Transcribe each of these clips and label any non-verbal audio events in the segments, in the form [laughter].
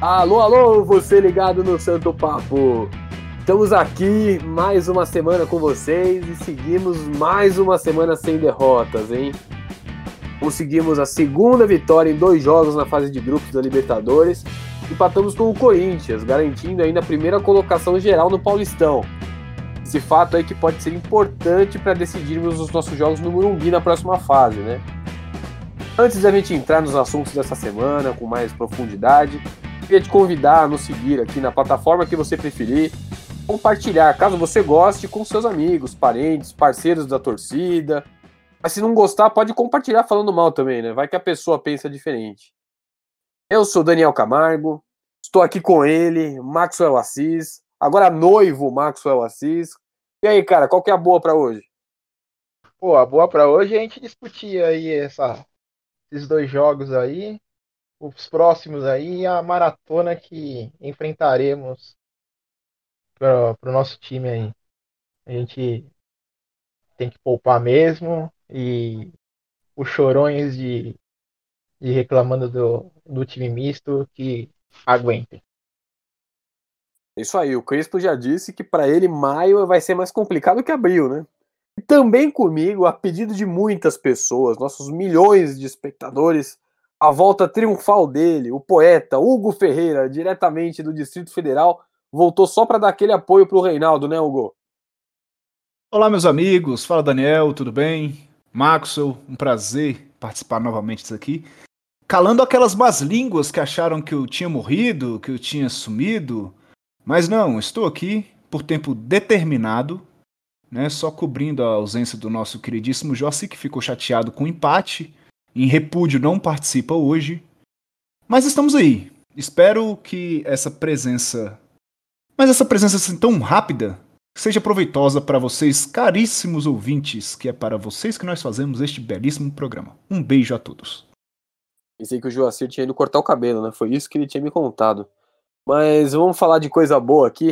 Alô, alô, você ligado no Santo Papo. Estamos aqui mais uma semana com vocês e seguimos mais uma semana sem derrotas, hein? Conseguimos a segunda vitória em dois jogos na fase de grupos da Libertadores. Empatamos com o Corinthians, garantindo ainda a primeira colocação geral no Paulistão. Esse fato aí que pode ser importante para decidirmos os nossos jogos no Morumbi na próxima fase, né? Antes da gente entrar nos assuntos dessa semana com mais profundidade, queria te convidar a nos seguir aqui na plataforma que você preferir, compartilhar, caso você goste, com seus amigos, parentes, parceiros da torcida. Mas se não gostar, pode compartilhar falando mal também, né? Vai que a pessoa pensa diferente. Eu sou Daniel Camargo, estou aqui com ele, Maxwell Assis, agora noivo Maxwell Assis. E aí, cara, qual que é a boa para hoje? Pô, a boa para hoje é a gente discutir aí essa, esses dois jogos aí, os próximos aí e a maratona que enfrentaremos para o nosso time aí. A gente tem que poupar mesmo e os chorões de, de reclamando do, do time misto que aguentem. Isso aí, o Crespo já disse que para ele maio vai ser mais complicado que abril, né? E também comigo, a pedido de muitas pessoas, nossos milhões de espectadores, a volta triunfal dele, o poeta Hugo Ferreira, diretamente do Distrito Federal, voltou só para dar aquele apoio para o Reinaldo, né, Hugo? Olá, meus amigos. Fala, Daniel, tudo bem? Maxwell, um prazer participar novamente disso aqui. Calando aquelas más línguas que acharam que eu tinha morrido, que eu tinha sumido. Mas não, estou aqui por tempo determinado, né, só cobrindo a ausência do nosso queridíssimo Jossi, que ficou chateado com o empate. Em repúdio não participa hoje. Mas estamos aí. Espero que essa presença mas essa presença assim tão rápida seja proveitosa para vocês, caríssimos ouvintes, que é para vocês que nós fazemos este belíssimo programa. Um beijo a todos. Pensei que o Joacir tinha ido cortar o cabelo, né? Foi isso que ele tinha me contado. Mas vamos falar de coisa boa aqui.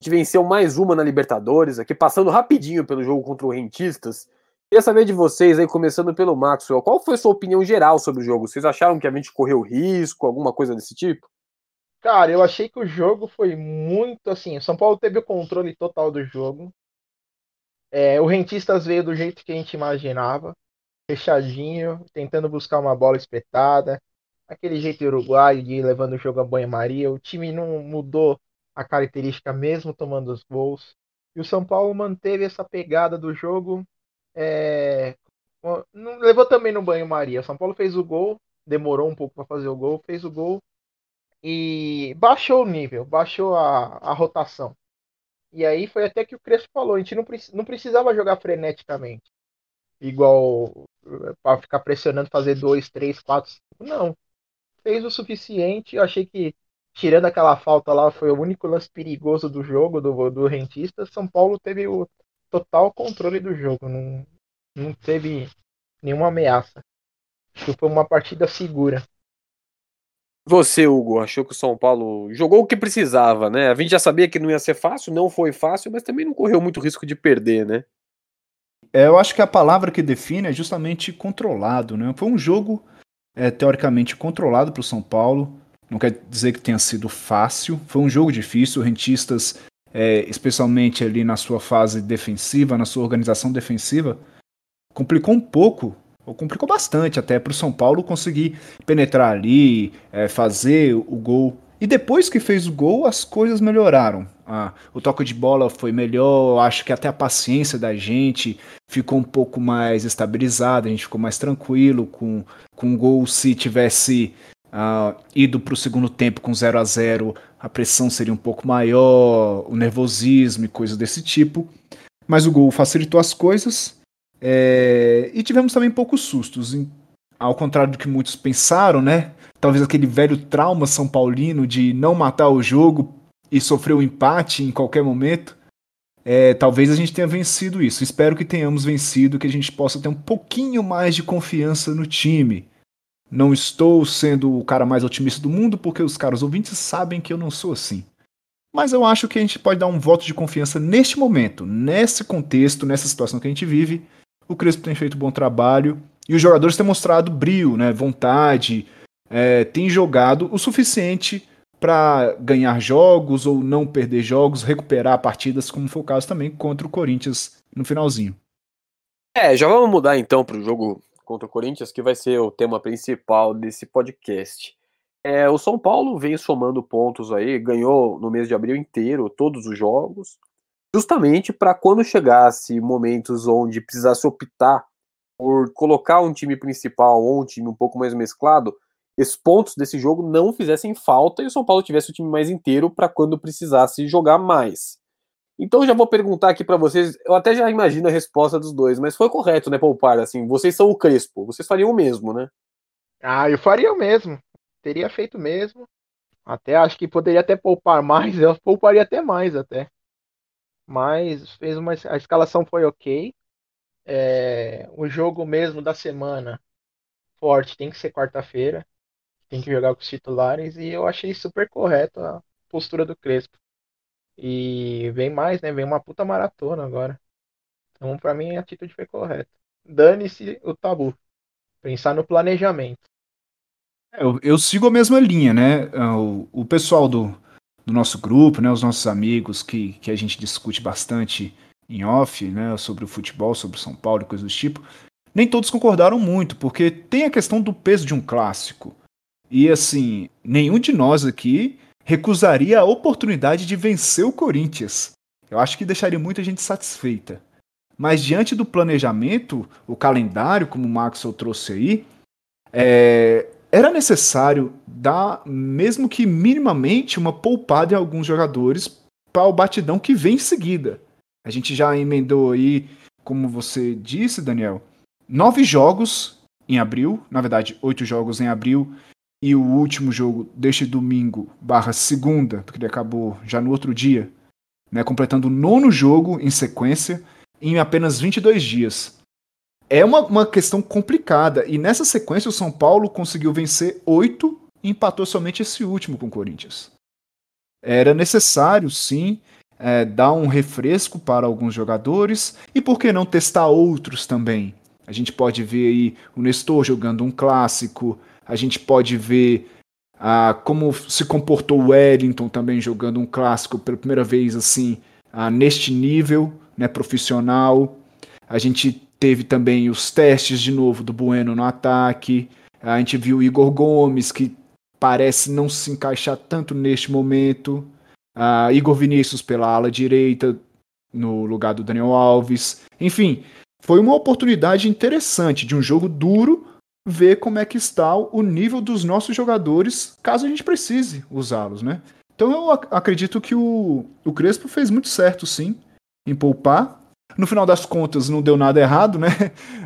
A gente venceu mais uma na Libertadores, aqui passando rapidinho pelo jogo contra o Rentistas. Queria saber de vocês aí, começando pelo Maxwell, qual foi a sua opinião geral sobre o jogo? Vocês acharam que a gente correu risco, alguma coisa desse tipo? Cara, eu achei que o jogo foi muito assim. São Paulo teve o controle total do jogo. É, o Rentistas veio do jeito que a gente imaginava, fechadinho, tentando buscar uma bola espetada, aquele jeito uruguaio de ir levando o jogo a banho-maria. O time não mudou a característica mesmo tomando os gols. E o São Paulo manteve essa pegada do jogo. É... Levou também no banho-maria. São Paulo fez o gol, demorou um pouco para fazer o gol, fez o gol e baixou o nível, baixou a, a rotação. E aí foi até que o Crespo falou, a gente não, não precisava jogar freneticamente, igual eh, para ficar pressionando, fazer dois, três, quatro, cinco. Não, fez o suficiente. Eu achei que tirando aquela falta lá, foi o único lance perigoso do jogo do, do Rentista. São Paulo teve o total controle do jogo, não, não teve nenhuma ameaça. Acho que foi uma partida segura. Você, Hugo, achou que o São Paulo jogou o que precisava, né? A gente já sabia que não ia ser fácil, não foi fácil, mas também não correu muito risco de perder, né? É, eu acho que a palavra que define é justamente controlado, né? Foi um jogo é, teoricamente controlado para o São Paulo. Não quer dizer que tenha sido fácil. Foi um jogo difícil. Rentistas, é, especialmente ali na sua fase defensiva, na sua organização defensiva, complicou um pouco ou complicou bastante até para o São Paulo conseguir penetrar ali, é, fazer o gol. E depois que fez o gol, as coisas melhoraram. Ah, o toque de bola foi melhor, acho que até a paciência da gente ficou um pouco mais estabilizada, a gente ficou mais tranquilo com, com o gol. Se tivesse ah, ido para o segundo tempo com 0 a 0 a pressão seria um pouco maior, o nervosismo e coisas desse tipo. Mas o gol facilitou as coisas é, e tivemos também poucos sustos, ao contrário do que muitos pensaram, né? Talvez aquele velho trauma são paulino de não matar o jogo e sofrer o um empate em qualquer momento. É, talvez a gente tenha vencido isso. Espero que tenhamos vencido, que a gente possa ter um pouquinho mais de confiança no time. Não estou sendo o cara mais otimista do mundo, porque os caros ouvintes sabem que eu não sou assim. Mas eu acho que a gente pode dar um voto de confiança neste momento, nesse contexto, nessa situação que a gente vive, o Crespo tem feito um bom trabalho e os jogadores têm mostrado brilho, né, vontade, é, tem jogado o suficiente para ganhar jogos ou não perder jogos, recuperar partidas, como foi o caso também contra o Corinthians no finalzinho. É, já vamos mudar então para o jogo contra o Corinthians, que vai ser o tema principal desse podcast. É, o São Paulo vem somando pontos aí, ganhou no mês de abril inteiro todos os jogos, justamente para quando chegasse momentos onde precisasse optar por colocar um time principal ou um time um pouco mais mesclado, esses pontos desse jogo não fizessem falta e o São Paulo tivesse o time mais inteiro para quando precisasse jogar mais. Então já vou perguntar aqui para vocês, eu até já imagino a resposta dos dois, mas foi correto, né, poupar assim, vocês são o Crespo, vocês fariam o mesmo, né? Ah, eu faria o mesmo. Teria feito mesmo. Até acho que poderia até poupar mais, [laughs] eu pouparia até mais até. Mas fez uma a escalação foi OK. É, o jogo mesmo da semana forte tem que ser quarta-feira tem que jogar com os titulares e eu achei super correto a postura do Crespo. E vem mais, né? Vem uma puta maratona agora. Então, para mim, a atitude foi correta. Dane-se o tabu. Pensar no planejamento. É, eu, eu, sigo a mesma linha, né? O, o pessoal do, do, nosso grupo, né? Os nossos amigos que, que a gente discute bastante em off, né? Sobre o futebol, sobre o São Paulo e coisas do tipo. Nem todos concordaram muito, porque tem a questão do peso de um clássico. E assim, nenhum de nós aqui recusaria a oportunidade de vencer o Corinthians. Eu acho que deixaria muita gente satisfeita. Mas diante do planejamento, o calendário, como o Maxwell trouxe aí, é, era necessário dar, mesmo que minimamente, uma poupada em alguns jogadores para o batidão que vem em seguida. A gente já emendou aí, como você disse, Daniel, nove jogos em abril, na verdade, oito jogos em abril e o último jogo deste domingo barra segunda, porque ele acabou já no outro dia, né, completando o nono jogo em sequência em apenas 22 dias. É uma, uma questão complicada, e nessa sequência o São Paulo conseguiu vencer oito e empatou somente esse último com o Corinthians. Era necessário, sim, é, dar um refresco para alguns jogadores, e por que não testar outros também? A gente pode ver aí o Nestor jogando um clássico, a gente pode ver ah, como se comportou o Wellington também jogando um clássico pela primeira vez assim ah, neste nível né, profissional. A gente teve também os testes de novo do Bueno no ataque. A gente viu o Igor Gomes, que parece não se encaixar tanto neste momento. Uh, Igor Vinícius pela ala direita, no lugar do Daniel Alves. Enfim, foi uma oportunidade interessante de um jogo duro, ver como é que está o nível dos nossos jogadores, caso a gente precise usá-los, né? Então eu ac acredito que o, o Crespo fez muito certo, sim, em poupar. No final das contas, não deu nada errado, né?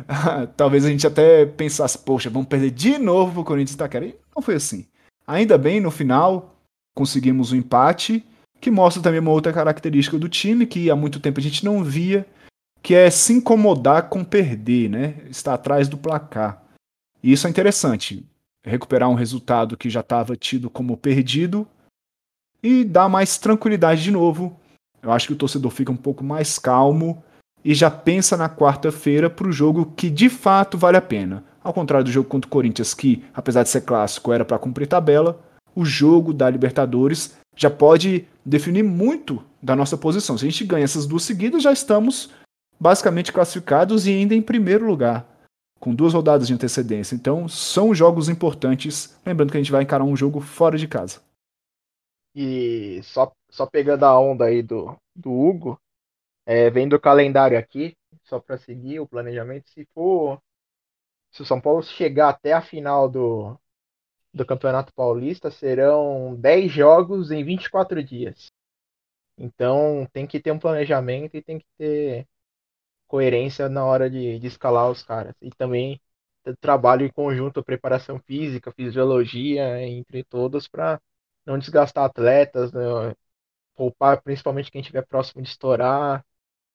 [laughs] Talvez a gente até pensasse, poxa, vamos perder de novo pro Corinthians Itaquera. E não foi assim. Ainda bem, no final, conseguimos o um empate, que mostra também uma outra característica do time, que há muito tempo a gente não via, que é se incomodar com perder, né? Estar atrás do placar. E isso é interessante. Recuperar um resultado que já estava tido como perdido e dar mais tranquilidade de novo. Eu acho que o torcedor fica um pouco mais calmo e já pensa na quarta-feira para o jogo que de fato vale a pena. Ao contrário do jogo contra o Corinthians, que, apesar de ser clássico, era para cumprir tabela, o jogo da Libertadores já pode definir muito da nossa posição. Se a gente ganha essas duas seguidas, já estamos basicamente classificados e ainda em primeiro lugar com duas rodadas de antecedência. Então, são jogos importantes. Lembrando que a gente vai encarar um jogo fora de casa. E só, só pegando a onda aí do, do Hugo, é, vendo o calendário aqui, só para seguir o planejamento, se for. Se o São Paulo chegar até a final do, do Campeonato Paulista, serão 10 jogos em 24 dias. Então tem que ter um planejamento e tem que ter coerência na hora de, de escalar os caras. E também trabalho em conjunto, preparação física, fisiologia, entre todos, para não desgastar atletas, né? poupar principalmente quem estiver próximo de estourar.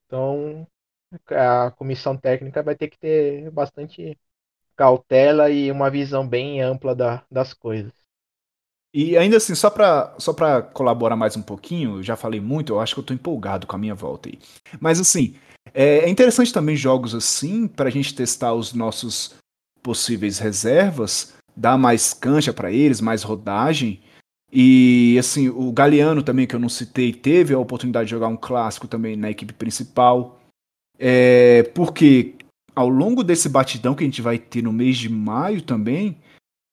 Então, a comissão técnica vai ter que ter bastante cautela e uma visão bem ampla da, das coisas. E ainda assim, só para só colaborar mais um pouquinho, já falei muito, eu acho que eu tô empolgado com a minha volta aí. Mas assim, é, é interessante também jogos assim, para a gente testar os nossos possíveis reservas, dar mais cancha para eles, mais rodagem. E assim, o Galeano também, que eu não citei, teve a oportunidade de jogar um clássico também na equipe principal. É, porque ao longo desse batidão que a gente vai ter no mês de maio também,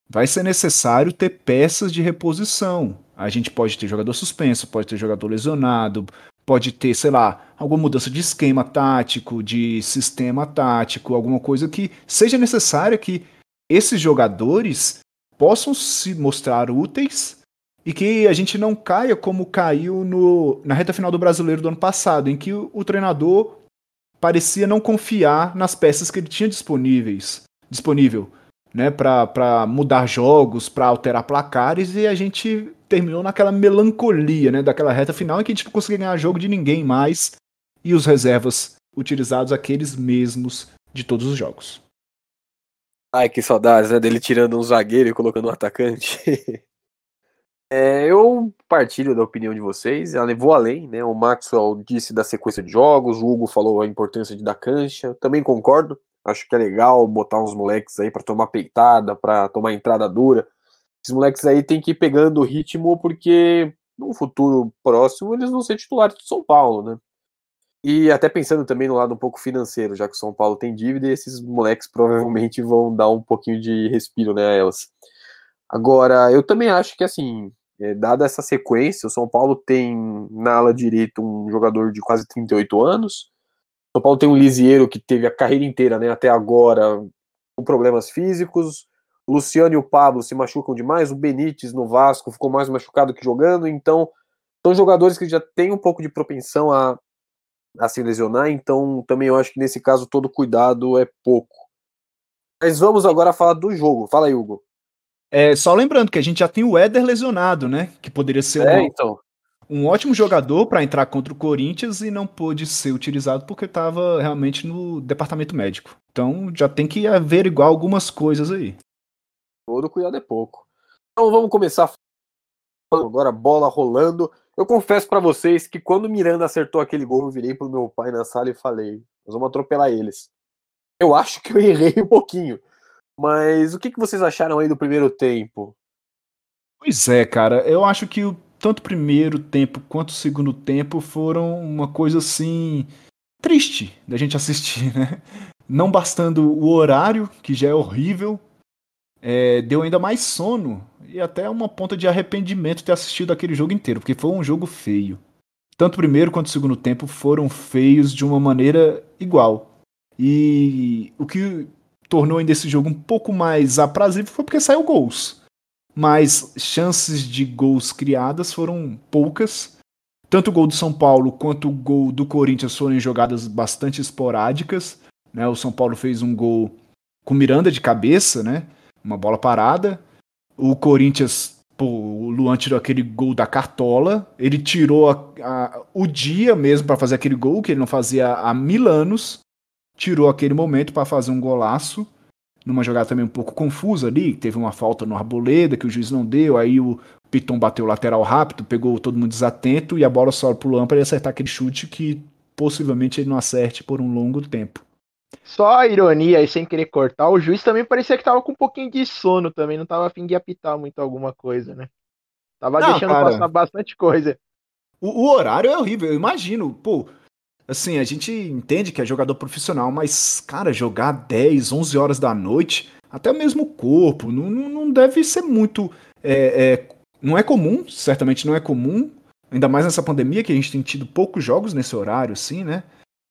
vai ser necessário ter peças de reposição. A gente pode ter jogador suspenso, pode ter jogador lesionado, pode ter, sei lá, alguma mudança de esquema tático, de sistema tático, alguma coisa que seja necessária que esses jogadores possam se mostrar úteis e que a gente não caia como caiu no, na reta final do brasileiro do ano passado, em que o, o treinador parecia não confiar nas peças que ele tinha disponíveis, disponível, né, para mudar jogos, para alterar placares e a gente terminou naquela melancolia, né, daquela reta final em que a gente não conseguia ganhar jogo de ninguém mais e os reservas utilizados aqueles mesmos de todos os jogos. Ai, que saudades, né, dele tirando um zagueiro e colocando um atacante. [laughs] É, eu partilho da opinião de vocês, ela levou além, né? O Maxwell disse da sequência de jogos, o Hugo falou a importância de dar cancha, também concordo. Acho que é legal botar uns moleques aí para tomar peitada, para tomar entrada dura. Esses moleques aí tem que ir pegando o ritmo, porque no futuro próximo eles vão ser titulares do São Paulo, né? E até pensando também no lado um pouco financeiro, já que o São Paulo tem dívida, esses moleques provavelmente vão dar um pouquinho de respiro né, a elas. Agora, eu também acho que assim, é, dada essa sequência, o São Paulo tem na ala direita um jogador de quase 38 anos. O São Paulo tem um Lisieiro que teve a carreira inteira, né, até agora, com problemas físicos. Luciano e o Pablo se machucam demais. O Benítez no Vasco ficou mais machucado que jogando. Então, são jogadores que já têm um pouco de propensão a, a se lesionar. Então, também eu acho que nesse caso todo cuidado é pouco. Mas vamos agora falar do jogo. Fala aí, Hugo. É, só lembrando que a gente já tem o Éder lesionado, né? Que poderia ser é, um, então. um ótimo jogador para entrar contra o Corinthians e não pôde ser utilizado porque estava realmente no departamento médico. Então já tem que averiguar algumas coisas aí. Todo cuidado é pouco. Então vamos começar agora bola rolando. Eu confesso para vocês que quando o Miranda acertou aquele gol, eu virei pro meu pai na sala e falei: "Nós vamos atropelar eles". Eu acho que eu [laughs] errei um pouquinho. Mas o que, que vocês acharam aí do primeiro tempo? Pois é, cara. Eu acho que o, tanto o primeiro tempo quanto o segundo tempo foram uma coisa assim. triste da gente assistir, [laughs] né? Não bastando o horário, que já é horrível, é, deu ainda mais sono e até uma ponta de arrependimento ter assistido aquele jogo inteiro, porque foi um jogo feio. Tanto o primeiro quanto o segundo tempo foram feios de uma maneira igual. E o que tornou ainda esse jogo um pouco mais aprazível foi porque saiu gols. Mas chances de gols criadas foram poucas. Tanto o gol do São Paulo quanto o gol do Corinthians foram em jogadas bastante esporádicas. Né? O São Paulo fez um gol com Miranda de cabeça, né? Uma bola parada. O Corinthians, pô, o Luan tirou aquele gol da cartola. Ele tirou a, a, o dia mesmo para fazer aquele gol que ele não fazia há mil anos tirou aquele momento para fazer um golaço, numa jogada também um pouco confusa ali, teve uma falta no Arboleda que o juiz não deu, aí o Piton bateu o lateral rápido, pegou todo mundo desatento e a bola sobe pro Lâmpada e acertar aquele chute que possivelmente ele não acerte por um longo tempo. Só a ironia aí, sem querer cortar, o juiz também parecia que tava com um pouquinho de sono também, não tava afim de apitar muito alguma coisa, né? Tava não, deixando cara, passar bastante coisa. O, o, horário é horrível, eu imagino, pô, Assim, a gente entende que é jogador profissional, mas, cara, jogar 10, 11 horas da noite, até mesmo o corpo, não, não deve ser muito. É, é, não é comum, certamente não é comum, ainda mais nessa pandemia que a gente tem tido poucos jogos nesse horário, assim, né?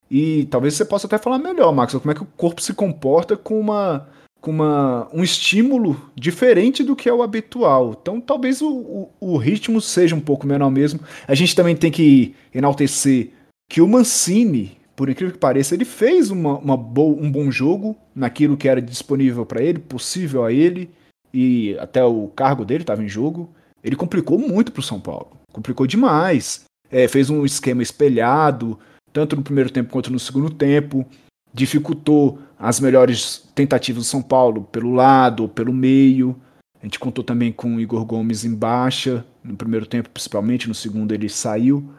E talvez você possa até falar melhor, Max, como é que o corpo se comporta com uma com uma, um estímulo diferente do que é o habitual. Então, talvez o, o, o ritmo seja um pouco menor mesmo. A gente também tem que enaltecer que o Mancini, por incrível que pareça, ele fez uma, uma bo um bom jogo naquilo que era disponível para ele, possível a ele, e até o cargo dele estava em jogo. Ele complicou muito para o São Paulo, complicou demais. É, fez um esquema espelhado, tanto no primeiro tempo quanto no segundo tempo, dificultou as melhores tentativas do São Paulo pelo lado, pelo meio. A gente contou também com o Igor Gomes em baixa, no primeiro tempo principalmente, no segundo ele saiu.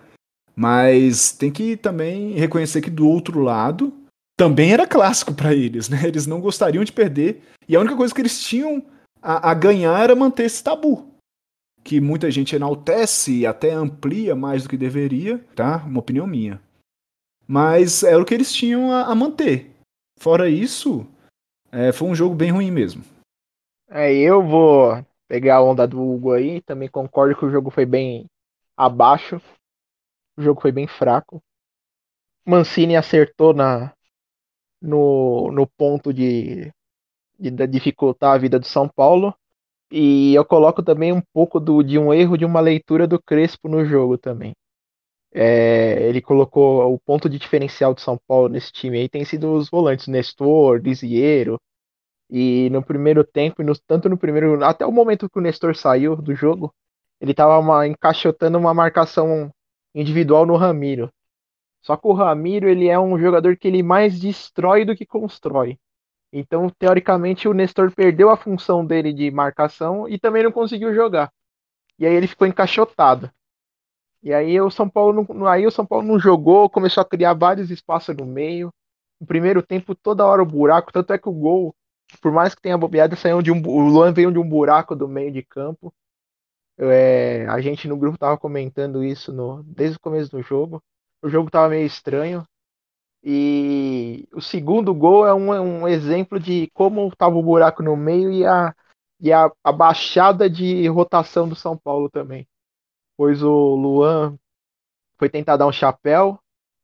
Mas tem que também reconhecer que do outro lado também era clássico para eles, né? Eles não gostariam de perder. E a única coisa que eles tinham a, a, ganhar era manter esse tabu. que muita gente enaltece e até amplia mais do que deveria, tá? Uma opinião minha. Mas era o que eles tinham a, a manter. Fora isso, é, foi um jogo bem ruim mesmo. É, eu vou pegar a onda do Hugo aí, também concordo que o jogo foi bem abaixo. O jogo foi bem fraco. Mancini acertou na, no, no ponto de, de, de dificultar a vida do São Paulo. E eu coloco também um pouco do, de um erro de uma leitura do Crespo no jogo também. É, ele colocou o ponto de diferencial do São Paulo nesse time aí tem sido os volantes Nestor, Lisiero. E no primeiro tempo, no, tanto no primeiro, até o momento que o Nestor saiu do jogo, ele estava encaixotando uma marcação individual no Ramiro. Só que o Ramiro ele é um jogador que ele mais destrói do que constrói. Então, teoricamente, o Nestor perdeu a função dele de marcação e também não conseguiu jogar. E aí ele ficou encaixotado. E aí o São Paulo não, aí o São Paulo não jogou, começou a criar vários espaços no meio. No primeiro tempo, toda hora o buraco, tanto é que o gol, por mais que tenha bobeado, saiu de um, o Luan veio de um buraco do meio de campo. É, a gente no grupo tava comentando isso no, desde o começo do jogo. O jogo tava meio estranho. E o segundo gol é um, um exemplo de como tava o buraco no meio e a, e a, a baixada de rotação do São Paulo também. Pois o Luan foi tentar dar um chapéu,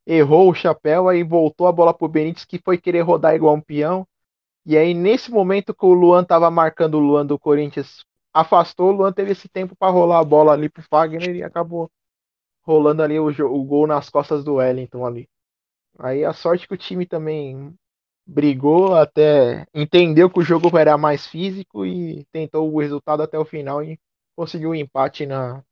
errou o chapéu, aí voltou a bola pro Benítez que foi querer rodar igual um peão. E aí, nesse momento que o Luan tava marcando o Luan do Corinthians afastou, o Luan teve esse tempo para rolar a bola ali pro Fagner e acabou rolando ali o, o, gol nas costas do Wellington ali. Aí a sorte que o time também brigou até entendeu que o jogo era mais físico e tentou o resultado até o final e conseguiu o um empate na,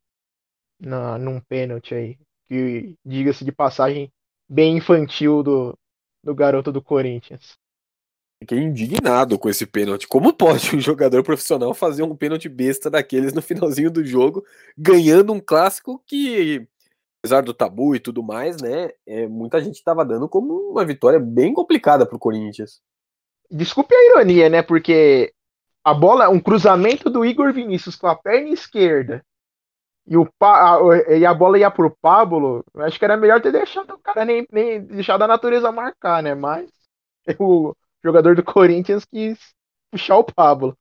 na num pênalti aí, que diga-se de passagem bem infantil do, do garoto do Corinthians. Fiquei indignado com esse pênalti. Como pode um jogador profissional fazer um pênalti besta daqueles no finalzinho do jogo, ganhando um clássico que, apesar do tabu e tudo mais, né, é, muita gente estava dando como uma vitória bem complicada para o Corinthians. Desculpe a ironia, né, porque a bola, um cruzamento do Igor Vinícius com a perna esquerda e, o, a, e a bola ia pro Pablo, acho que era melhor ter deixado o cara nem, nem deixado a natureza marcar, né, mas [laughs] o jogador do Corinthians quis puxar o Pablo.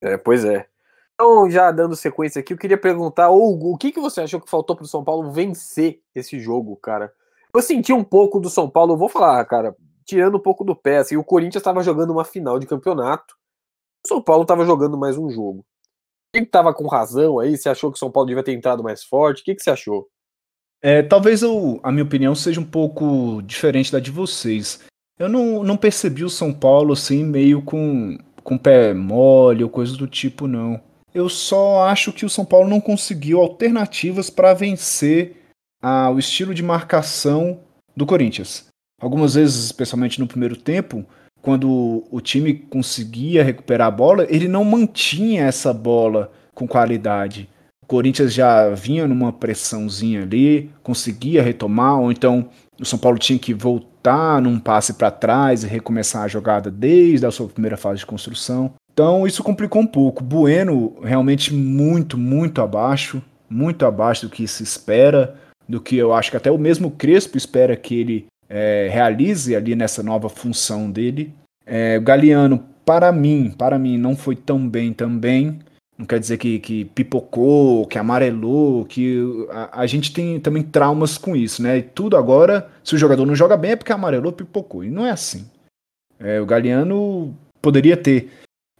É, pois é. Então, já dando sequência aqui, eu queria perguntar, Hugo, o que, que você achou que faltou pro São Paulo vencer esse jogo, cara? Eu senti um pouco do São Paulo, vou falar, cara, tirando um pouco do pé, assim, o Corinthians estava jogando uma final de campeonato, o São Paulo estava jogando mais um jogo. Quem estava com razão aí? Você achou que o São Paulo devia ter entrado mais forte? O que, que você achou? É, talvez eu, a minha opinião seja um pouco diferente da de vocês. Eu não, não percebi o São Paulo assim, meio com, com pé mole ou coisa do tipo, não. Eu só acho que o São Paulo não conseguiu alternativas para vencer a, o estilo de marcação do Corinthians. Algumas vezes, especialmente no primeiro tempo, quando o time conseguia recuperar a bola, ele não mantinha essa bola com qualidade. O Corinthians já vinha numa pressãozinha ali, conseguia retomar, ou então o São Paulo tinha que voltar num passe para trás e recomeçar a jogada desde a sua primeira fase de construção. Então isso complicou um pouco. Bueno realmente muito, muito abaixo, muito abaixo do que se espera, do que eu acho que até o mesmo Crespo espera que ele é, realize ali nessa nova função dele. É, Galeano, para mim, para mim, não foi tão bem também. Não quer dizer que, que pipocou, que amarelou, que a, a, gente tem também traumas com isso, né? E tudo agora, se o jogador não joga bem é porque amarelou, pipocou. E não é assim. É, o Galeano poderia ter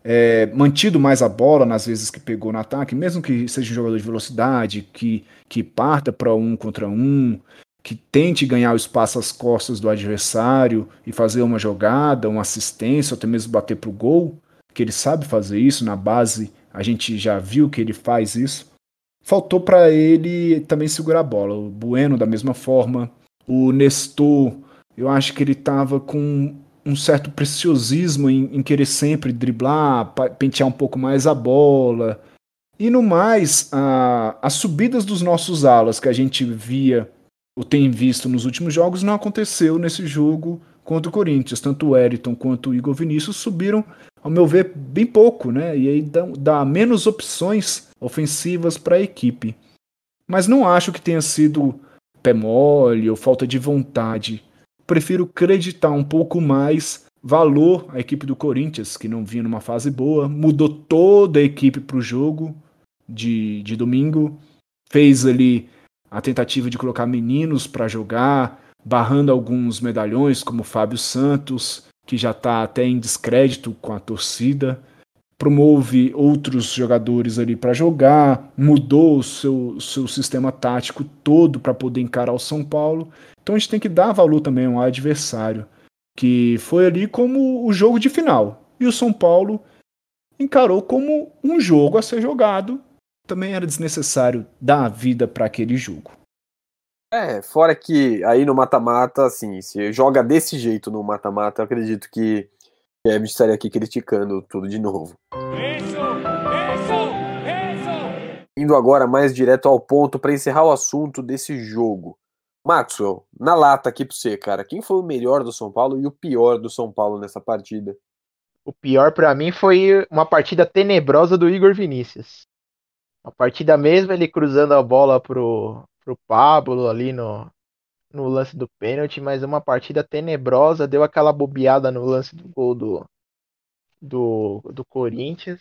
é, mantido mais a bola nas vezes que pegou no ataque, mesmo que seja um jogador de velocidade, que, que parta para um contra um, que tente ganhar o espaço às costas do adversário e fazer uma jogada, uma assistência, até mesmo bater para o gol, que ele sabe fazer isso na base a gente já viu que ele faz isso. Faltou para ele também segurar a bola. O Bueno, da mesma forma. O Nestor, eu acho que ele estava com um certo preciosismo em, em, querer sempre driblar, pentear um pouco mais a bola. E no mais, a, as subidas dos nossos alas que a gente via ou tem visto nos últimos jogos não aconteceu nesse jogo contra o Corinthians. Tanto o Eriton quanto o Igor Vinícius subiram, ao meu ver, bem pouco, né? E aí dá, dá menos opções ofensivas para a equipe. Mas não acho que tenha sido pé mole ou falta de vontade. Prefiro acreditar um pouco mais valor à equipe do Corinthians, que não vinha numa fase boa, mudou toda a equipe para o jogo de, de domingo, fez ali a tentativa de colocar meninos para jogar, barrando alguns medalhões, como Fábio Santos, que já está até em descrédito com a torcida. Promove outros jogadores ali para jogar, mudou o seu, seu sistema tático todo para poder encarar o São Paulo. Então a gente tem que dar valor também ao adversário, que foi ali como o jogo de final. E o São Paulo encarou como um jogo a ser jogado. Também era desnecessário dar a vida para aquele jogo. É, fora que aí no mata-mata, assim, se joga desse jeito no mata-mata, eu acredito que Kevin estaria aqui criticando tudo de novo. Isso, isso, isso. Indo agora mais direto ao ponto para encerrar o assunto desse jogo. Maxwell, na lata aqui para você, cara, quem foi o melhor do São Paulo e o pior do São Paulo nessa partida? O pior para mim foi uma partida tenebrosa do Igor Vinícius. A partida mesmo, ele cruzando a bola pro, pro Pablo ali no, no lance do pênalti, mas uma partida tenebrosa, deu aquela bobeada no lance do gol do, do, do Corinthians.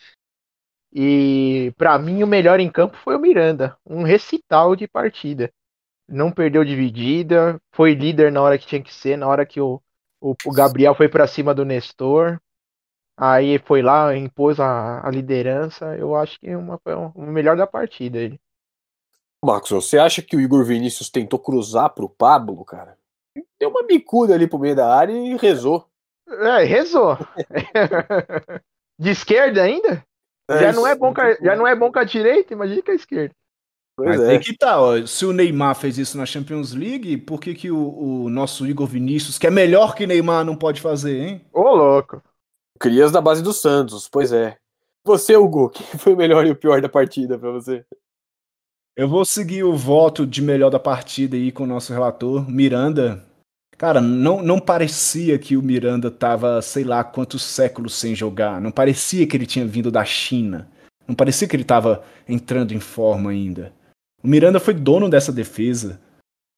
E para mim o melhor em campo foi o Miranda, um recital de partida. Não perdeu dividida, foi líder na hora que tinha que ser, na hora que o, o, o Gabriel foi para cima do Nestor. Aí foi lá, impôs a, a liderança. Eu acho que uma, foi o melhor da partida ele. Max, você acha que o Igor Vinícius tentou cruzar pro Pablo, cara? Deu uma bicuda ali pro meio da área e rezou. É, rezou. [laughs] De esquerda ainda? É, já, não é bom com a, já não é bom com a direita, imagina com a esquerda. Pois Mas é. que tá, ó, se o Neymar fez isso na Champions League, por que, que o, o, nosso Igor Vinícius, que é melhor que Neymar, não pode fazer, hein? Ô, louco. Crias da base do Santos, pois é. Você, Hugo, [laughs] quem foi o melhor e o pior da partida para você? Eu vou seguir o voto de melhor da partida aí com o nosso relator, Miranda. Cara, não, não parecia que o Miranda tava, sei lá, quantos séculos sem jogar. Não parecia que ele tinha vindo da China. Não parecia que ele tava entrando em forma ainda. O Miranda foi dono dessa defesa.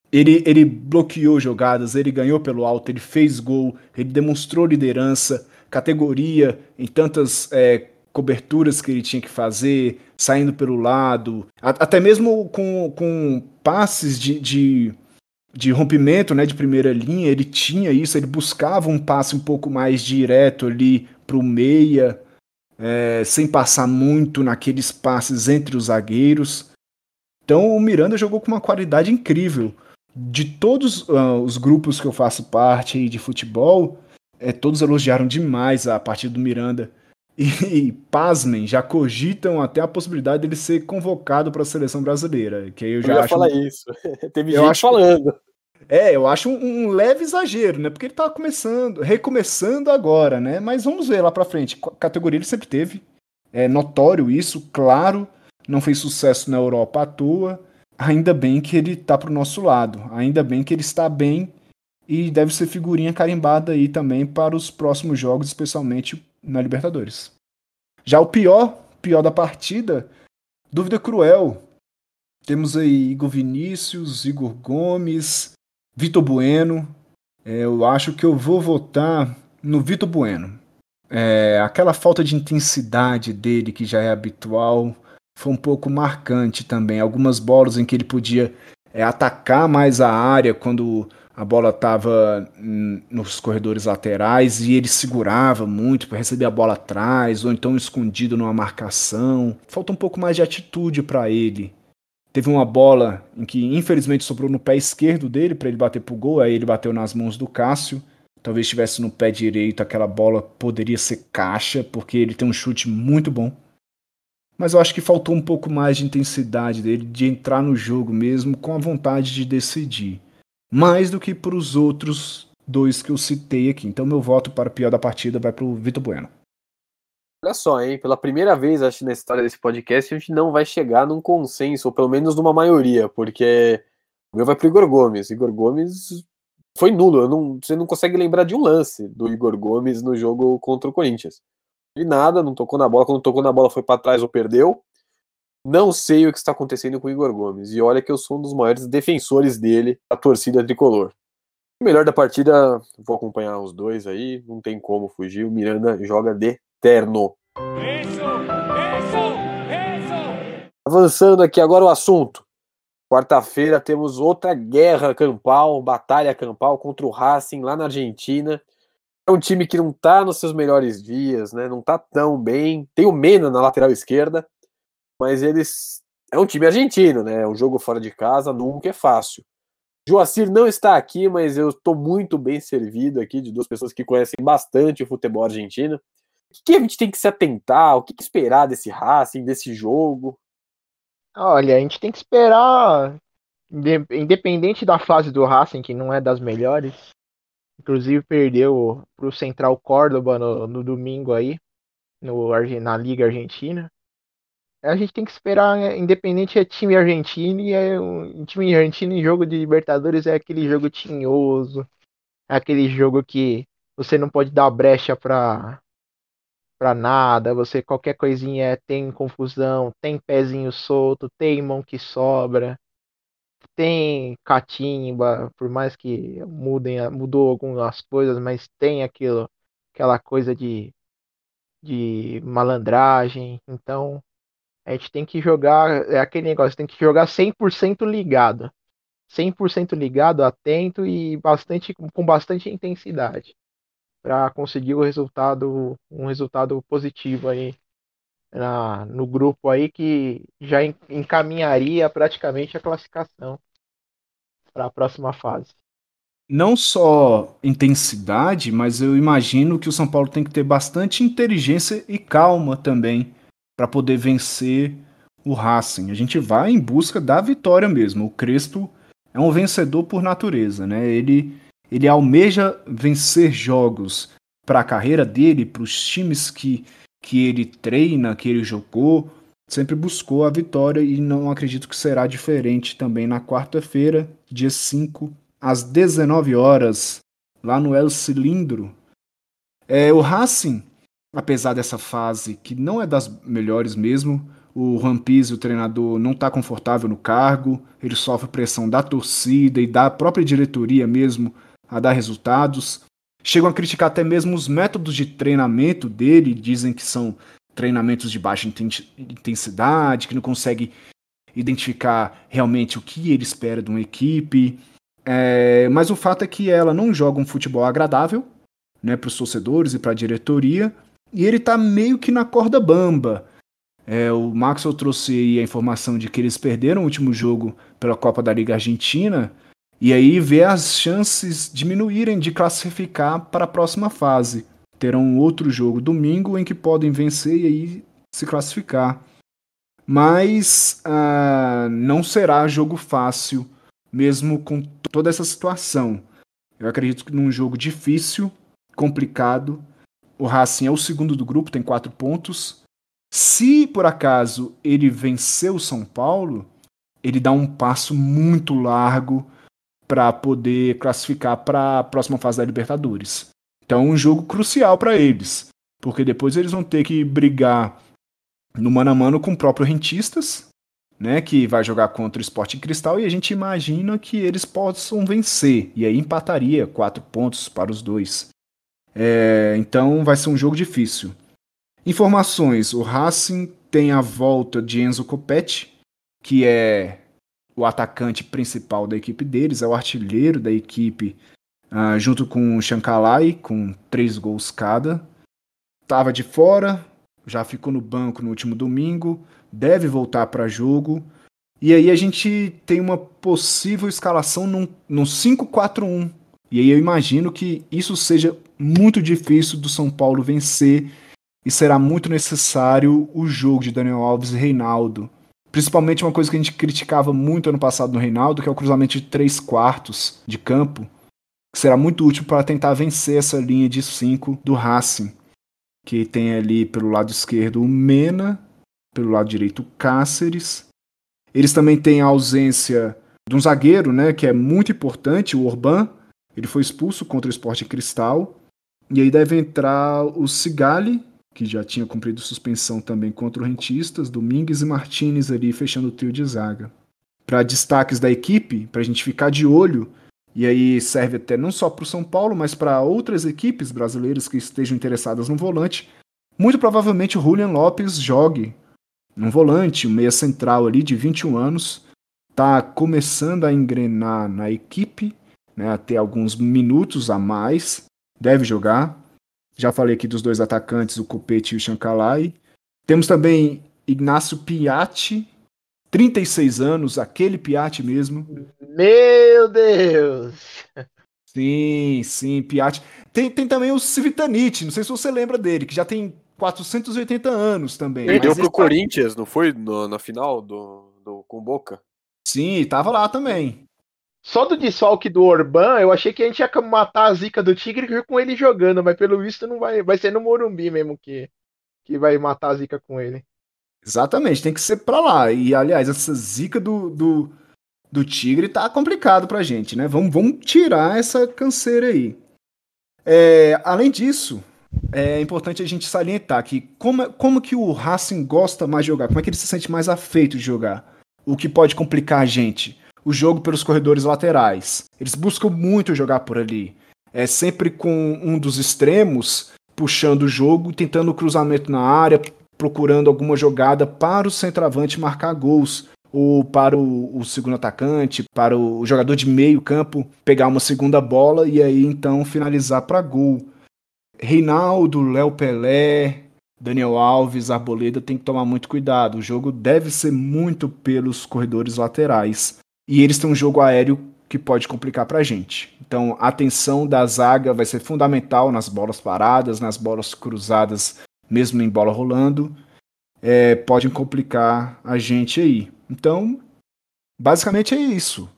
Ele, ele bloqueou jogadas, ele ganhou pelo alto, ele fez gol, ele demonstrou liderança, categoria em tantas é, coberturas que ele tinha que fazer, saindo pelo lado, até mesmo com, com passes de, de, de, rompimento né, de primeira linha, ele tinha isso, ele buscava um passe um pouco mais direto ali para o meia, é, sem passar muito naqueles passes entre os zagueiros. Então o Miranda jogou com uma qualidade incrível. De todos uh, os grupos que eu faço parte de futebol, é, todos elogiaram demais a partida do Miranda. E, pasmem, já cogitam até a possibilidade dele ser convocado para a seleção brasileira. Que eu já eu acho. falar isso. [laughs] Teve eu gente acho, falando. É, eu acho um, um, leve exagero, né? Porque ele tá começando, recomeçando agora, né? Mas vamos ver lá para frente. Categoria ele sempre teve. É notório isso, claro. Não fez sucesso na Europa à toa. Ainda bem que ele tá pro nosso lado. Ainda bem que ele está bem e deve ser figurinha carimbada aí também para os próximos jogos, especialmente na Libertadores. Já o pior, pior da partida, dúvida cruel. Temos aí Igor Vinícius, Igor Gomes, Vitor Bueno. É, eu acho que eu vou votar no Vitor Bueno. É, aquela falta de intensidade dele, que já é habitual, foi um pouco marcante também. Algumas bolas em que ele podia é, atacar mais a área quando a bola estava nos corredores laterais e ele segurava muito para receber a bola atrás ou então escondido numa marcação. Falta um pouco mais de atitude para ele. Teve uma bola em que infelizmente sobrou no pé esquerdo dele para ele bater pro gol, aí ele bateu nas mãos do Cássio. Talvez estivesse no pé direito, aquela bola poderia ser caixa, porque ele tem um chute muito bom. Mas eu acho que faltou um pouco mais de intensidade dele, de entrar no jogo mesmo com a vontade de decidir mais do que para os outros dois que eu citei aqui. Então meu voto para o pior da partida vai para o Vitor Bueno. Olha só, hein? Pela primeira vez, acho, na história desse podcast, a gente não vai chegar num consenso, ou pelo menos numa maioria, porque o meu vai pro Igor Gomes. Igor Gomes foi nulo. Não, você não consegue lembrar de um lance do Igor Gomes no jogo contra o Corinthians. De nada, não tocou na bola. Quando tocou na bola foi para trás ou perdeu. Não sei o que está acontecendo com o Igor Gomes. E olha que eu sou um dos maiores defensores dele, a torcida tricolor. O melhor da partida, vou acompanhar os dois aí, não tem como fugir. O Miranda joga de terno. Isso, isso, isso. Avançando aqui agora o assunto. Quarta-feira temos outra guerra campal, batalha campal contra o Racing lá na Argentina. É um time que não está nos seus melhores dias, né? Não está tão bem. Tem o Mena na lateral esquerda, mas eles é um time argentino, né? Um jogo fora de casa nunca é fácil. Joacir não está aqui, mas eu estou muito bem servido aqui de duas pessoas que conhecem bastante o futebol argentino. O que a gente tem que se atentar? O que esperar desse Racing, desse jogo? Olha, a gente tem que esperar, independente da fase do Racing, que não é das melhores. Inclusive perdeu para o Central Córdoba no, no, domingo aí, no, na Liga Argentina. A gente tem que esperar, né, independente é time argentino, e é um time argentino em jogo de Libertadores é aquele jogo tinhoso, é aquele jogo que você não pode dar brecha para pra nada, você qualquer coisinha tem confusão, tem pezinho solto, tem mão que sobra, tem catimba, por mais que mudem, mudou algumas coisas, mas tem aquilo, aquela coisa de, de malandragem, então a gente tem que jogar, é aquele negócio, tem que jogar 100% ligado. 100% ligado, atento e bastante com bastante intensidade para conseguir o resultado, um resultado positivo aí na, no grupo aí que já encaminharia praticamente a classificação para a próxima fase. Não só intensidade, mas eu imagino que o São Paulo tem que ter bastante inteligência e calma também para poder vencer o Racing. A gente vai em busca da vitória mesmo. O Crespo é um vencedor por natureza, né? Ele ele almeja vencer jogos para a carreira dele, para os times que, que ele treina, que ele jogou, sempre buscou a vitória e não acredito que será diferente também na quarta-feira, dia 5, às 19 horas, lá no El Cilindro. É, o Racing, apesar dessa fase que não é das melhores mesmo, o Rampise, o treinador, não está confortável no cargo, ele sofre pressão da torcida e da própria diretoria mesmo a dar resultados. Chegam a criticar até mesmo os métodos de treinamento dele, dizem que são treinamentos de baixa intensidade, que não consegue identificar realmente o que ele espera de uma equipe. É, mas o fato é que ela não joga um futebol agradável né, para os torcedores e para a diretoria, e ele está meio que na corda bamba. É, o Maxwell trouxe a informação de que eles perderam o último jogo pela Copa da Liga Argentina e aí ver as chances diminuírem de classificar para a próxima fase. Terão outro jogo domingo em que podem vencer e aí se classificar. Mas uh, não será jogo fácil, mesmo com toda essa situação. Eu acredito que num jogo difícil, complicado, o Racing é o segundo do grupo, tem quatro pontos. Se por acaso ele vencer o São Paulo, ele dá um passo muito largo para poder classificar para a próxima fase da Libertadores. Então é um jogo crucial para eles, porque depois eles vão ter que brigar no mano a mano com o próprio Rentistas, né, que vai jogar contra o Sporting Cristal e a gente imagina que eles possam vencer e aí empataria quatro pontos para os dois. É, então vai ser um jogo difícil. Informações: o Racing tem a volta de Enzo Copetti, que é o atacante principal da equipe deles, é o artilheiro da equipe, uh, junto com o Shankalai, com três gols cada. Estava de fora, já ficou no banco no último domingo, deve voltar para jogo. E aí a gente tem uma possível escalação num, num 5-4-1. E aí eu imagino que isso seja muito difícil do São Paulo vencer e será muito necessário o jogo de Daniel Alves e Reinaldo Principalmente uma coisa que a gente criticava muito ano passado no Reinaldo, que é o cruzamento de três quartos de campo, que será muito útil para tentar vencer essa linha de cinco do Racing, que tem ali pelo lado esquerdo o Mena, pelo lado direito o Cáceres. Eles também têm a ausência de um zagueiro, né, que é muito importante, o Orban, Ele foi expulso contra o Sport Cristal. E aí deve entrar o Cigali, que já tinha cumprido suspensão também contra o Rentistas, Domingues e Martinez ali fechando o trio de zaga. Para destaques da equipe, para a gente ficar de olho, e aí serve até não só para o São Paulo, mas para outras equipes brasileiras que estejam interessadas no volante. Muito provavelmente o Julian Lopes jogue um volante, um meia central ali de 21 anos, está começando a engrenar na equipe, né, a ter alguns minutos a mais, deve jogar. Já falei aqui dos dois atacantes, o Copete e o Chancalay. Temos também Ignacio Piatti, 36 anos, aquele Piatti mesmo. Meu Deus! Sim, sim, Piatti. Tem, tem também o Civitanite, não sei se você lembra dele, que já tem 480 anos também. Perdeu pro Corinthians, não foi? No, na final do, do, com Boca? Sim, tava lá também. Só do desfalque do Orban, eu achei que a gente ia matar a zica do Tigre com ele jogando, mas pelo visto não vai, vai ser no Morumbi mesmo que, que vai matar a zica com ele. Exatamente, tem que ser pra lá. E aliás, essa zica do, do, do Tigre tá complicado pra gente, né? Vamos, vamos tirar essa canseira aí. É, além disso, é importante a gente salientar que como, como que o Racing gosta mais de jogar, como é que ele se sente mais afeito de jogar. O que pode complicar a gente o jogo pelos corredores laterais. Eles buscam muito jogar por ali. É sempre com um dos extremos puxando o jogo, tentando cruzamento na área, procurando alguma jogada para o centroavante marcar gols ou para o, o, segundo atacante, para o jogador de meio campo pegar uma segunda bola e aí então finalizar para gol. Reinaldo, Léo Pelé, Daniel Alves, Arboleda tem que tomar muito cuidado. O jogo deve ser muito pelos corredores laterais. E eles têm um jogo aéreo que pode complicar para a gente. Então, a atenção da zaga vai ser fundamental nas bolas paradas, nas bolas cruzadas, mesmo em bola rolando. É, podem complicar a gente aí. Então, basicamente é isso.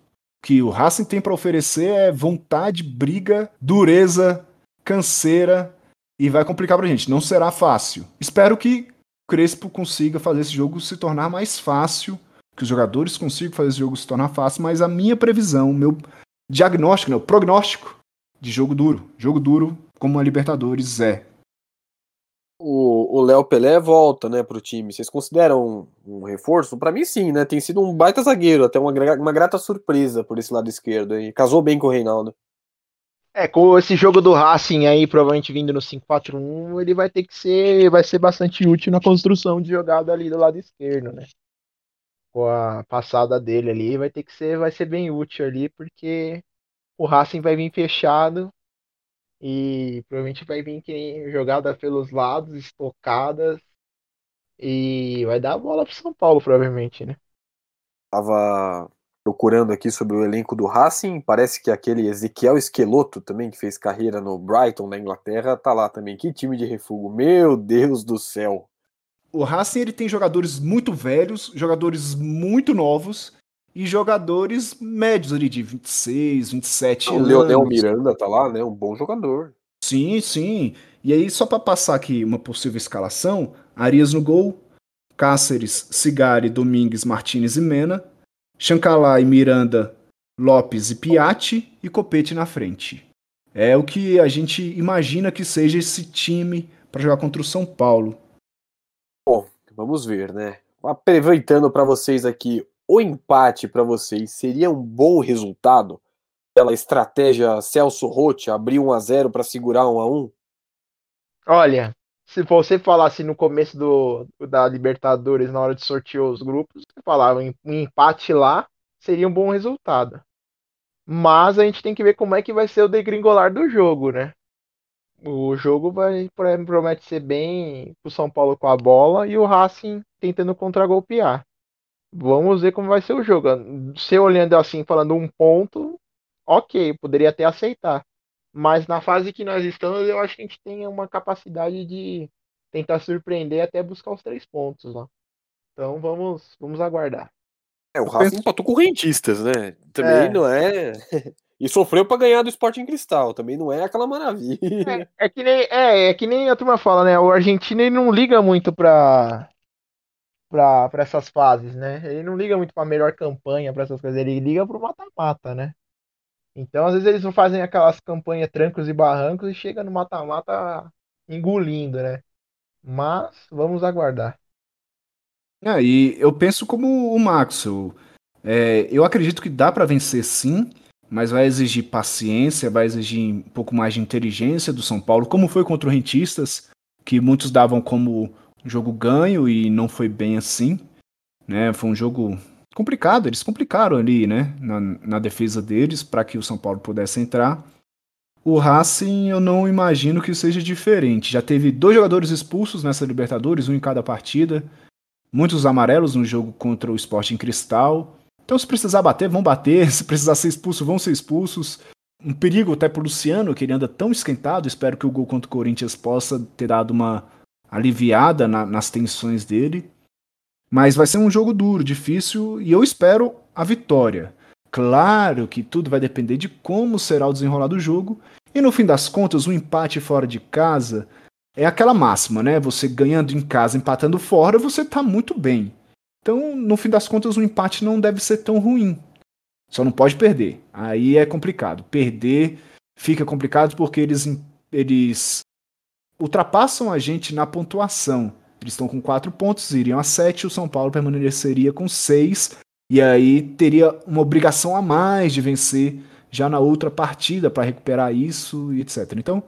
Que o Racing tem para oferecer é vontade, briga, dureza, canseira e vai complicar para a gente. Não será fácil. Espero que Crespo consiga fazer esse jogo se tornar mais fácil que os jogadores consigam fazer esse jogo se tornar fácil, mas a minha previsão, meu diagnóstico, né, o prognóstico de jogo duro. Jogo duro, como a Libertadores é. O Léo Pelé volta, né, pro time. Vocês consideram um, um reforço? Para mim, sim, né? Tem sido um baita zagueiro, até uma, uma grata surpresa por esse lado esquerdo. E casou bem com o Reinaldo. É, com esse jogo do Racing aí, provavelmente vindo no 5-4-1, ele vai ter que ser, vai ser bastante útil na construção de jogada ali do lado esquerdo, né? Com a passada dele ali, vai ter que ser, vai ser bem útil ali, porque o Racing vai vir fechado e provavelmente vai vir jogada pelos lados, estocadas e vai dar a bola pro São Paulo, provavelmente, né? Tava procurando aqui sobre o elenco do Racing, parece que aquele Ezequiel Esqueloto também, que fez carreira no Brighton, na Inglaterra, tá lá também. Que time de refugo, meu Deus do céu! O Racing ele tem jogadores muito velhos, jogadores muito novos e jogadores médios ali de 26, 27 anos. O Leonel Miranda tá lá, né? Um bom jogador. Sim, sim. E aí, só para passar aqui uma possível escalação: Arias no gol, Cáceres, Cigari, Domingues, Martinez e Mena, Chancalay, Miranda, Lopes e Piatti e Copete na frente. É o que a gente imagina que seja esse time para jogar contra o São Paulo. Vamos ver, né? Aproveitando para vocês aqui, o empate para vocês seria um bom resultado? Pela estratégia Celso Rotti, abrir 1 a 0 para segurar 1 a 1? Olha, se você falasse no começo do, da Libertadores, na hora de sortear os grupos, você falava um empate lá seria um bom resultado. Mas a gente tem que ver como é que vai ser o degringolar do jogo, né? O jogo vai promete ser bem o São Paulo com a bola e o Racing tentando contragolpear. Vamos ver como vai ser o jogo. Se olhando assim, falando um ponto, ok, poderia até aceitar. Mas na fase que nós estamos, eu acho que a gente tem uma capacidade de tentar surpreender até buscar os três pontos lá. Então vamos, vamos aguardar. É, o Racing empatou com rentistas, né? Também é. não é. E sofreu para ganhar do Sporting Cristal, também não é aquela maravilha. É, é, que nem, é, é que nem a turma fala, né? O argentino ele não liga muito para para essas fases, né? Ele não liga muito para melhor campanha, para essas coisas, ele liga pro mata-mata, né? Então, às vezes, eles não fazem aquelas campanhas trancos e barrancos e chega no mata-mata engolindo, né? Mas vamos aguardar. É, e eu penso como o Maxwell. É, eu acredito que dá para vencer sim, mas vai exigir paciência, vai exigir um pouco mais de inteligência do São Paulo, como foi contra o Rentistas, que muitos davam como jogo ganho e não foi bem assim. Né? Foi um jogo complicado, eles complicaram ali, né, na, na defesa deles para que o São Paulo pudesse entrar. O Racing eu não imagino que seja diferente. Já teve dois jogadores expulsos nessa Libertadores, um em cada partida. Muitos amarelos no jogo contra o Sporting Cristal. Então, se precisar bater, vão bater. [laughs] Se precisar ser expulso, vão ser expulsos. Um perigo até pro Luciano, que ele anda tão esquentado. Espero que o gol contra o Corinthians possa ter dado uma aliviada na, nas tensões dele. Mas vai ser um jogo duro, difícil, e eu espero a vitória. Claro que tudo vai depender de como será o desenrolar do jogo, e no fim das contas, um empate fora de casa é aquela máxima, né? Você ganhando em casa, empatando fora, você tá muito bem. Então, no fim das contas, o um empate não deve ser tão ruim. Só não pode perder. Aí é complicado. Perder fica complicado porque eles, eles ultrapassam a gente na pontuação. Eles estão com quatro pontos, iriam a sete, o São Paulo permaneceria com seis, e aí teria uma obrigação a mais de vencer já na outra partida para recuperar isso e etc. Então,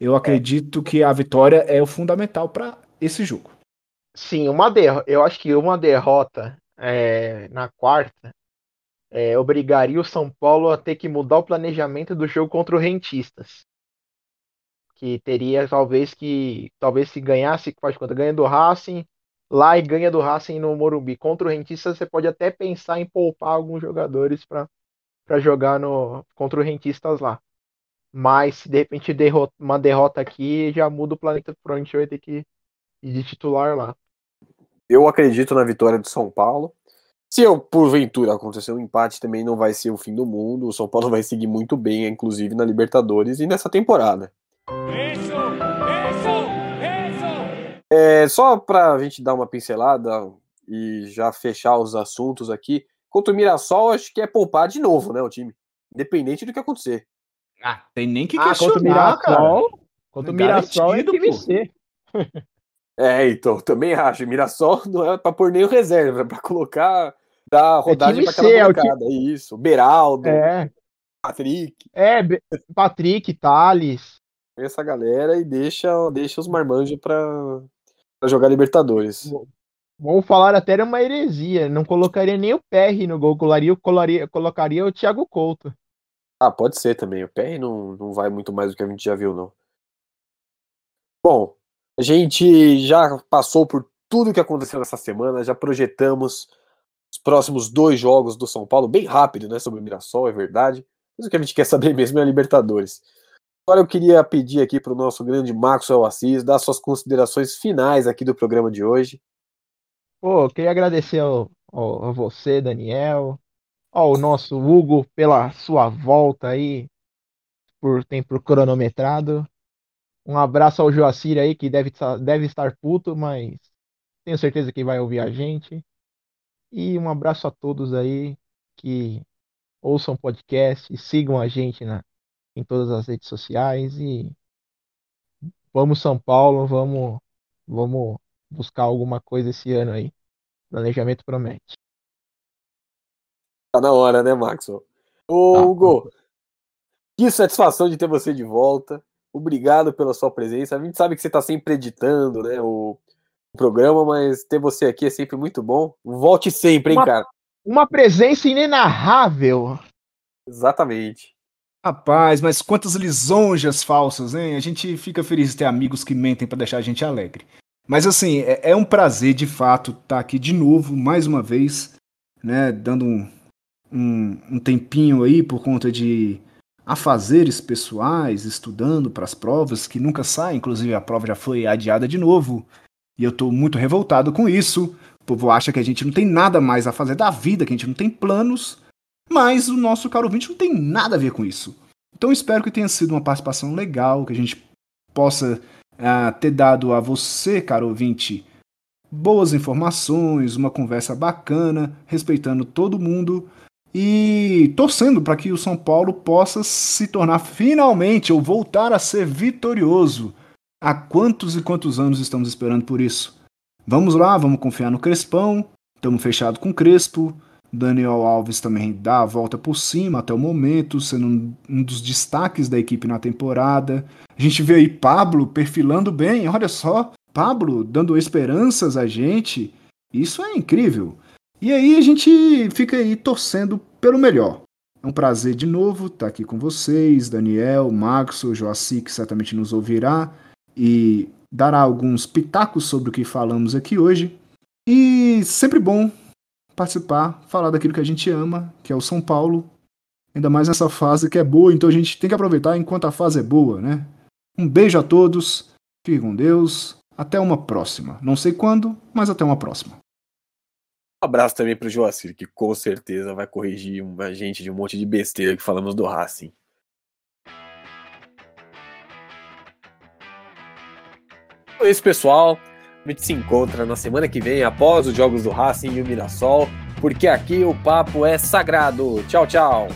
eu acredito que a vitória é o fundamental para esse jogo. Sim, uma derrota. Eu acho que uma derrota é, na quarta é, obrigaria o São Paulo a ter que mudar o planejamento do jogo contra o Rentistas que teria talvez que talvez se ganhasse faz conta ganha do Racing lá e ganha do Racing no Morumbi contra o Rentistas você pode até pensar em poupar alguns jogadores para jogar no contra o Rentistas lá mas se de repente derrota, uma derrota aqui já muda o planeta para onde vai ter que ir de titular lá eu acredito na vitória do São Paulo se eu, porventura acontecer um empate também não vai ser o fim do mundo o São Paulo vai seguir muito bem inclusive na Libertadores e nessa temporada isso! Isso! Isso! É, só para a gente dar uma pincelada e já fechar os assuntos aqui, contra o Mirassol, acho que é poupar de novo, né, o time. Independente do que acontecer. Ah, tem nem que ah, questionar, contra o Mirassol, cara. Contra o Mirassol é time C. [laughs] É, então, também acho. Mirassol [laughs] não é pra pôr nem o reserva, é pra colocar, dar é rodagem é pra aquela bancada. É time... Isso, Beraldo, é. Patrick. É, Patrick, Thales essa galera e deixa, deixa os marmanjos pra, pra jogar Libertadores. Vou falar até uma heresia. Não colocaria nem o PR no gol, colocaria, colocaria, colocaria o Thiago Couto. Ah, pode ser também. O PR não, não vai muito mais do que a gente já viu, não. Bom, a gente já passou por tudo que aconteceu nessa semana, já projetamos os próximos dois jogos do São Paulo, bem rápido, né? Sobre o Mirassol, é verdade. Mas o que a gente quer saber [laughs] mesmo é a Libertadores. Agora eu queria pedir aqui para o nosso grande Maxwell Assis dar suas considerações finais aqui do programa de hoje. Pô, queria agradecer ao, ao, a você, Daniel, ao nosso Hugo pela sua volta aí, por tempo cronometrado. Um abraço ao Joacir aí, que deve, deve estar puto, mas tenho certeza que vai ouvir a gente. E um abraço a todos aí que ouçam podcast e sigam a gente na, em todas as redes sociais e vamos São Paulo, vamos vamos buscar alguma coisa esse ano aí. Planejamento promete. Tá na hora, né, Maxwell? Ô, tá. Hugo, que satisfação de ter você de volta. Obrigado pela sua presença. A gente sabe que você está sempre editando, né, o, o, programa, mas ter você aqui é sempre muito bom. Volte sempre, hein, uma, cara. Uma presença inenarrável. Exatamente. Rapaz, mas quantas lisonjas falsas, hein? A gente fica feliz de ter amigos que mentem para deixar a gente alegre. Mas assim, é, é um prazer de fato estar tá aqui de novo, mais uma vez, né? Dando um, um, um tempinho aí por conta de afazeres pessoais, estudando para as provas que nunca saem, inclusive a prova já foi adiada de novo. E eu estou muito revoltado com isso. O povo acha que a gente não tem nada mais a fazer da vida, que a gente não tem planos. Mas o nosso caro ouvinte não tem nada a ver com isso. Então espero que tenha sido uma participação legal, que a gente possa uh, ter dado a você, caro ouvinte, boas informações, uma conversa bacana, respeitando todo mundo. E torcendo para que o São Paulo possa se tornar finalmente ou voltar a ser vitorioso. Há quantos e quantos anos estamos esperando por isso? Vamos lá, vamos confiar no Crespão. Estamos fechados com o Crespo. Daniel Alves também dá a volta por cima até o momento, sendo um dos destaques da equipe na temporada. A gente vê aí Pablo perfilando bem, olha só, Pablo dando esperanças a gente. Isso é incrível. E aí a gente fica aí torcendo pelo melhor. É um prazer de novo estar aqui com vocês, Daniel, Max, o Joaci, que certamente nos ouvirá e dará alguns pitacos sobre o que falamos aqui hoje. E sempre bom participar, falar daquilo que a gente ama, que é o São Paulo. Ainda mais nessa fase que é boa, então a gente tem que aproveitar enquanto a fase é boa, né? Um beijo a todos, fique com Deus, até uma próxima. Não sei quando, mas até uma próxima. Um abraço também para o Joacir, que com certeza vai corrigir a gente de um monte de besteira que falamos do Racing. Então é isso, pessoal. A gente se encontra na semana que vem, após os jogos do Racing e o Mirassol, porque aqui o papo é sagrado. Tchau, tchau.